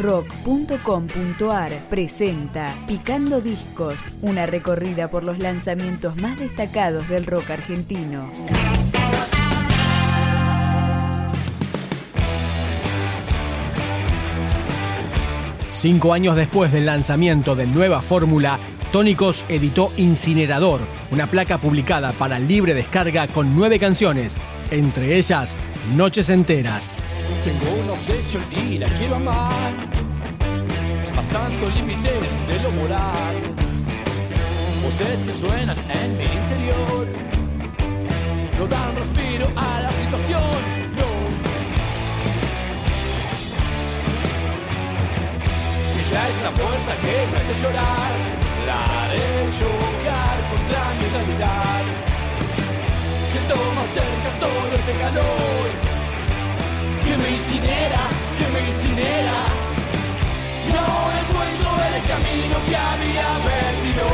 rock.com.ar presenta Picando Discos, una recorrida por los lanzamientos más destacados del rock argentino. Cinco años después del lanzamiento de Nueva Fórmula, Tónicos editó Incinerador, una placa publicada para libre descarga con nueve canciones, entre ellas Noches Enteras. Tengo una obsesión y la quiero amar, pasando límites de lo moral. Voces que suenan en mi interior, no dan respiro a la situación, no. Ella es la fuerza que me hace llorar, Siento más cerca todo ese calor que me incinera, que me incinera. Ahora encuentro el camino que había perdido.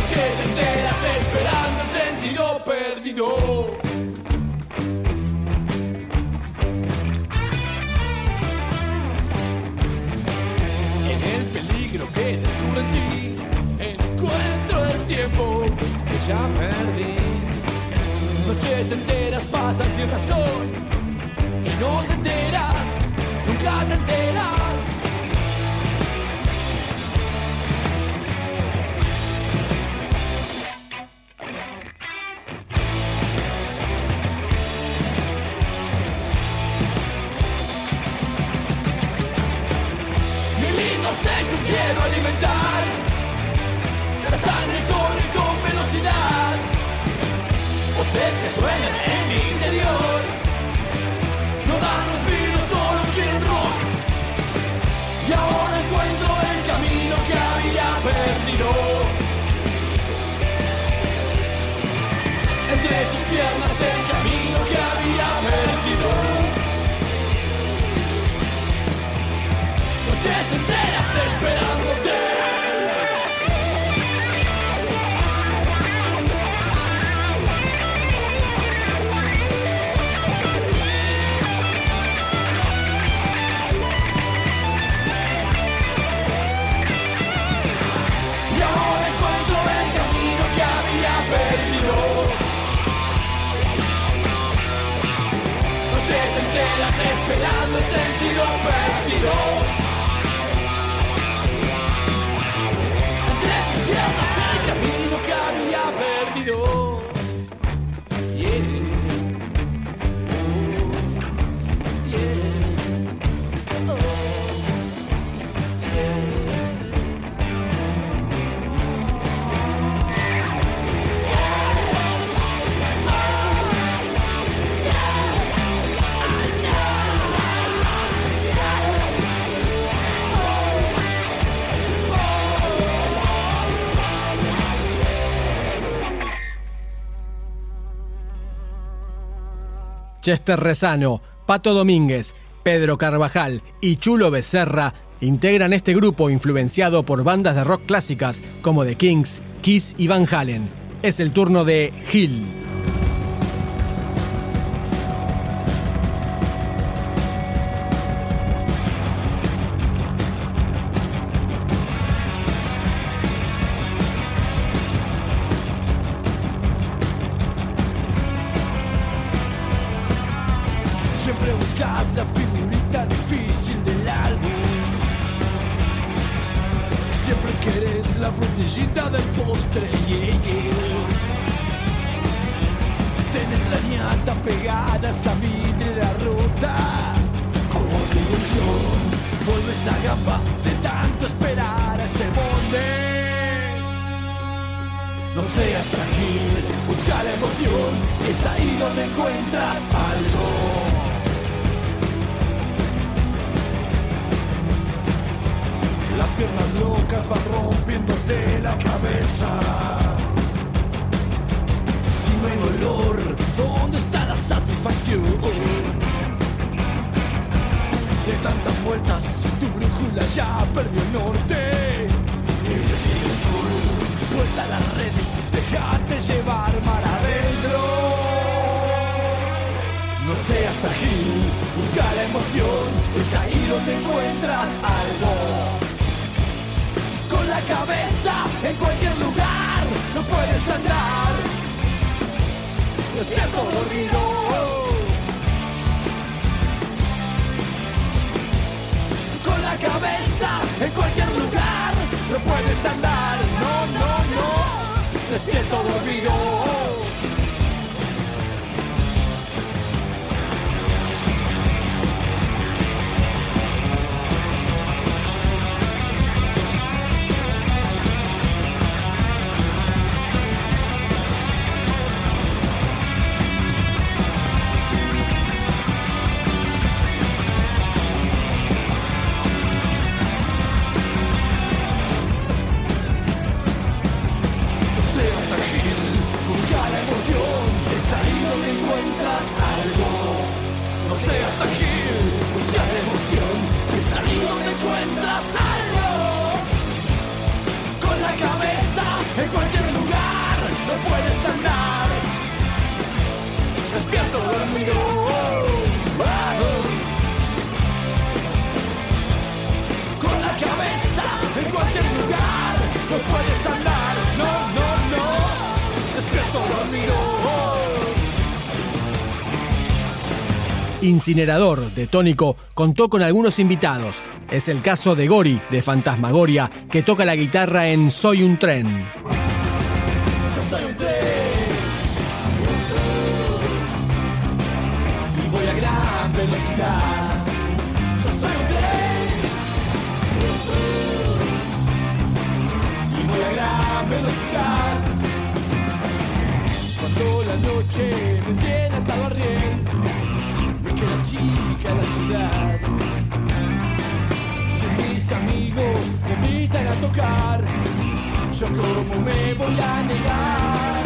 Noches enteras esperando el sentido perdido. Ya perdí. Noches enteras pasan sin razón y no te enteras, nunca te enteras. Perdido. Entre sus piernas perdido. Chester Rezano, Pato Domínguez, Pedro Carvajal y Chulo Becerra integran este grupo influenciado por bandas de rock clásicas como The Kings, Kiss y Van Halen. Es el turno de Hill. Es ahí donde encuentras algo. Las piernas locas van rompiéndote la cabeza. Si no hay dolor, ¿dónde está la satisfacción? De tantas vueltas, tu brújula ya perdió el norte. El suelta las redes, déjate llevar mar seas frágil, busca la emoción, es ahí donde encuentras algo. Con la cabeza en cualquier lugar, no puedes andar. Despierto dormido. Con la cabeza en cualquier lugar, no puedes andar. Incinerador de Tónico contó con algunos invitados. Es el caso de Gori de Fantasmagoria, que toca la guitarra en Soy un tren. Yo soy un tren. Y voy a gran velocidad. Yo soy un tren. Y voy a gran velocidad. Chica la ciudad. Si mis amigos me invitan a tocar, yo como me voy a negar.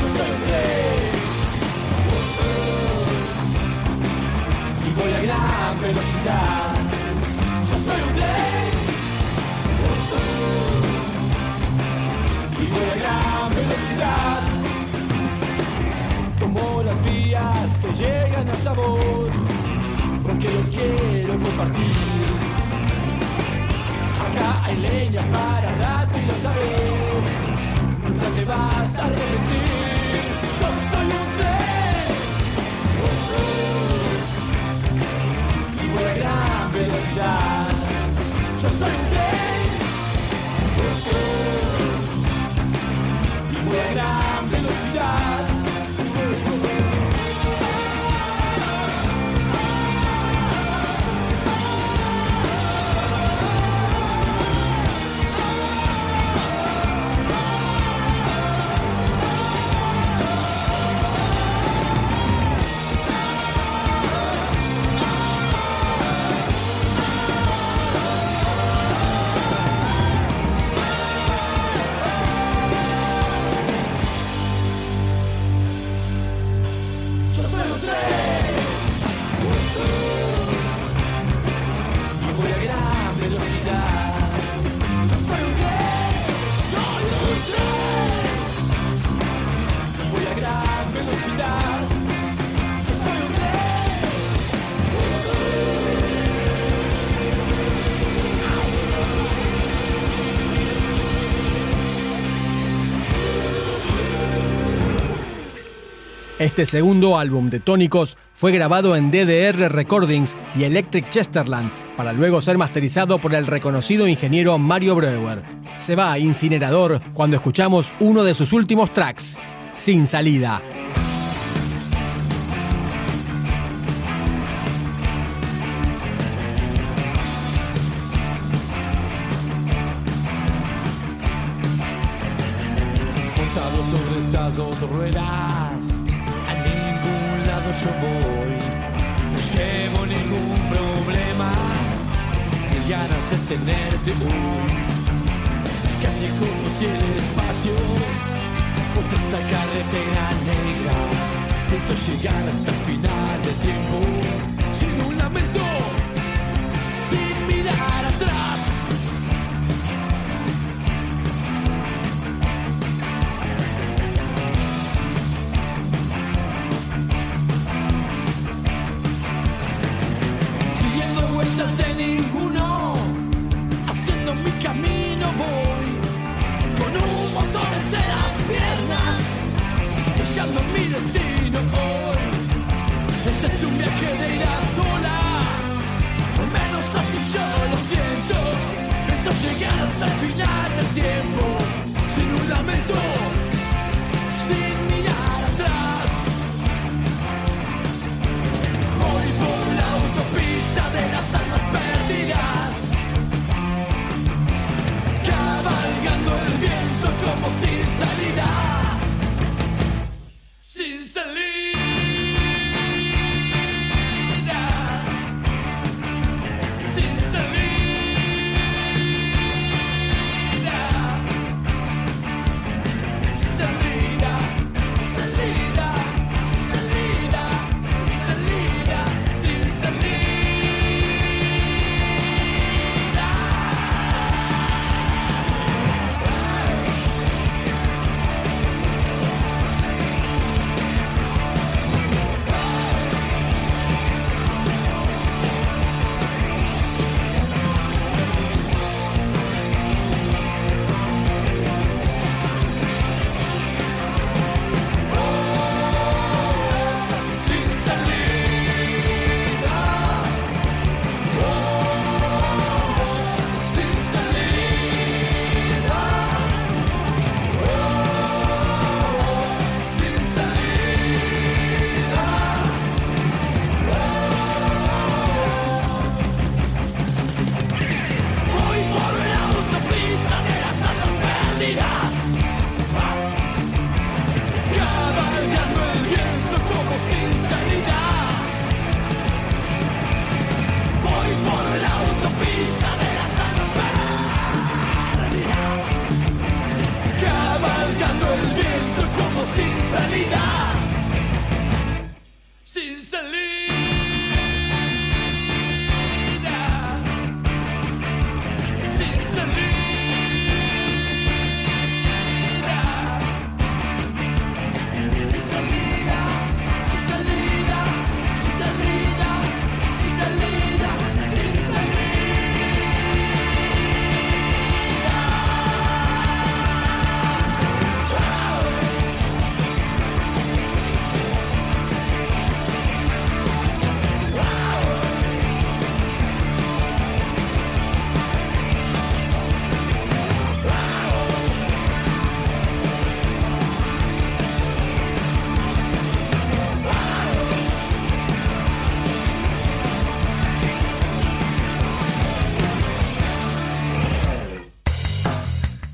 Yo soy un rey. Y voy a gran velocidad. Yo soy un rey. Y voy a gran velocidad como las vías que llegan hasta vos, porque lo quiero compartir. Acá hay leña para rato y lo sabes, nunca te vas a arrepentir. Este segundo álbum de Tónicos fue grabado en DDR Recordings y Electric Chesterland para luego ser masterizado por el reconocido ingeniero Mario Breuer. Se va a Incinerador cuando escuchamos uno de sus últimos tracks, Sin Salida. sobre estas dos ruedas yo voy. No llevo ningún problema, ganas tenerte hoy. Es casi como si el espacio fuese esta carretera negra. Pienso llegar hasta el final del tiempo, sin un lamento,